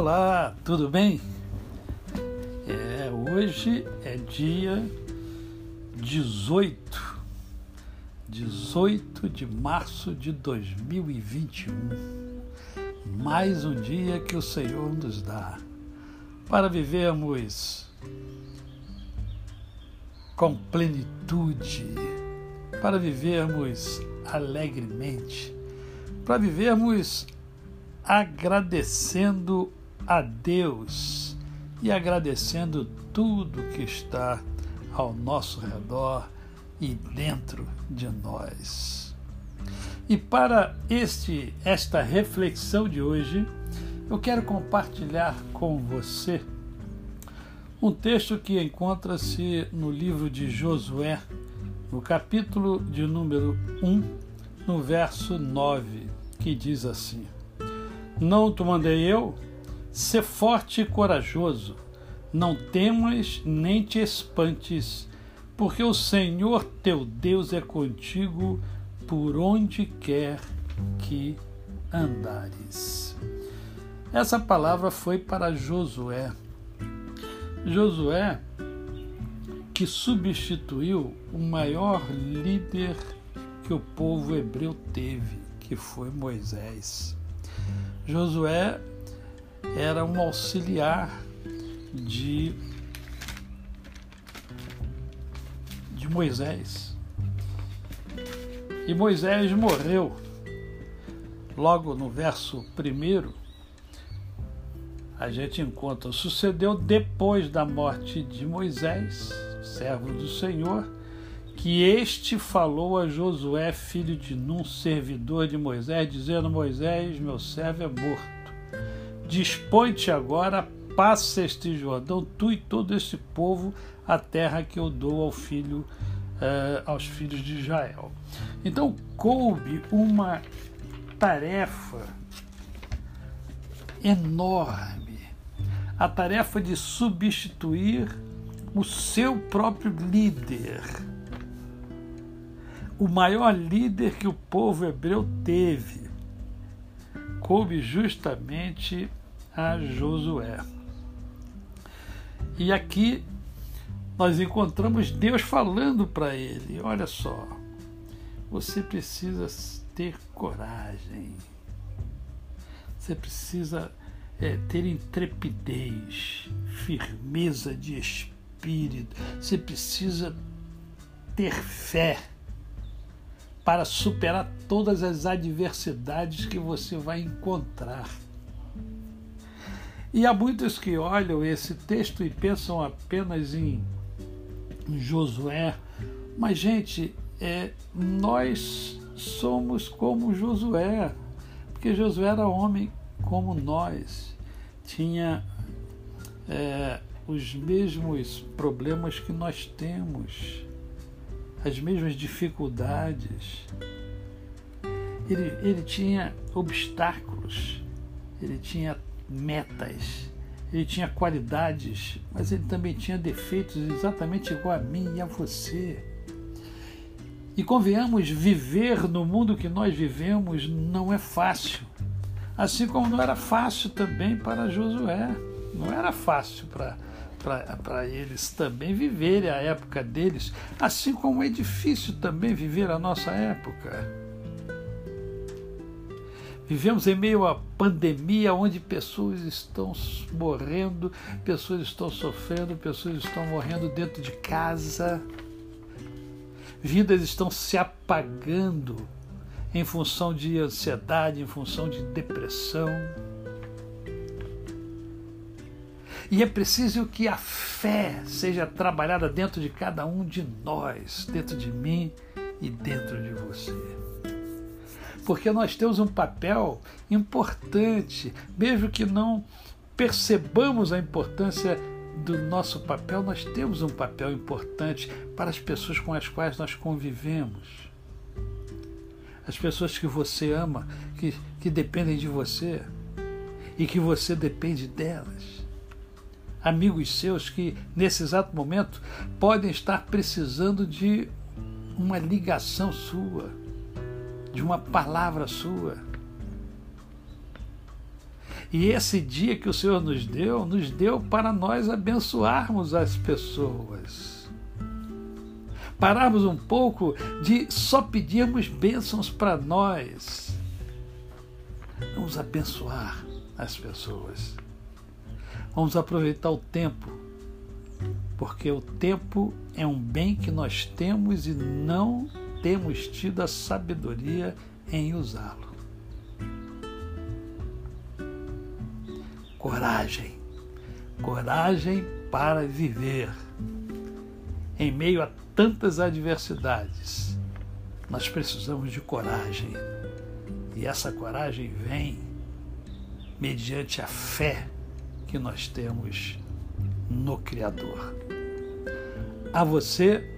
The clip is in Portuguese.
Olá, tudo bem? É, hoje é dia 18, 18 de março de 2021. Mais um dia que o Senhor nos dá para vivermos com plenitude, para vivermos alegremente, para vivermos agradecendo a Deus e agradecendo tudo que está ao nosso redor e dentro de nós. E para este esta reflexão de hoje, eu quero compartilhar com você um texto que encontra-se no livro de Josué, no capítulo de número 1, no verso 9, que diz assim: não te mandei eu? Sê forte e corajoso, não temas nem te espantes, porque o Senhor teu Deus é contigo por onde quer que andares. Essa palavra foi para Josué. Josué, que substituiu o maior líder que o povo hebreu teve, que foi Moisés. Josué era um auxiliar de, de Moisés. E Moisés morreu. Logo no verso primeiro, a gente encontra: sucedeu depois da morte de Moisés, servo do Senhor, que este falou a Josué, filho de Num, servidor de Moisés, dizendo: Moisés, meu servo é morto. Dispõe-te agora, passa este Jordão, tu e todo este povo, a terra que eu dou ao filho, uh, aos filhos de Israel. Então coube uma tarefa enorme, a tarefa de substituir o seu próprio líder. O maior líder que o povo hebreu teve, coube justamente a Josué. E aqui nós encontramos Deus falando para ele: olha só, você precisa ter coragem, você precisa é, ter intrepidez, firmeza de espírito, você precisa ter fé para superar todas as adversidades que você vai encontrar. E há muitos que olham esse texto e pensam apenas em Josué, mas, gente, é, nós somos como Josué, porque Josué era homem como nós, tinha é, os mesmos problemas que nós temos as mesmas dificuldades. Ele, ele tinha obstáculos, ele tinha metas, ele tinha qualidades, mas ele também tinha defeitos exatamente igual a mim e a você. E convenhamos, viver no mundo que nós vivemos não é fácil. Assim como não era fácil também para Josué. Não era fácil para para eles também viverem a época deles, assim como é difícil também viver a nossa época. Vivemos em meio à pandemia onde pessoas estão morrendo, pessoas estão sofrendo, pessoas estão morrendo dentro de casa, vidas estão se apagando em função de ansiedade, em função de depressão. E é preciso que a fé seja trabalhada dentro de cada um de nós, dentro de mim e dentro de você. Porque nós temos um papel importante, mesmo que não percebamos a importância do nosso papel, nós temos um papel importante para as pessoas com as quais nós convivemos. As pessoas que você ama, que, que dependem de você e que você depende delas amigos seus que, nesse exato momento, podem estar precisando de uma ligação sua, de uma palavra sua. E esse dia que o Senhor nos deu, nos deu para nós abençoarmos as pessoas. Pararmos um pouco de só pedirmos bênçãos para nós. Vamos abençoar as pessoas. Vamos aproveitar o tempo, porque o tempo é um bem que nós temos e não temos tido a sabedoria em usá-lo. Coragem, coragem para viver. Em meio a tantas adversidades, nós precisamos de coragem. E essa coragem vem mediante a fé que nós temos no Criador. A você,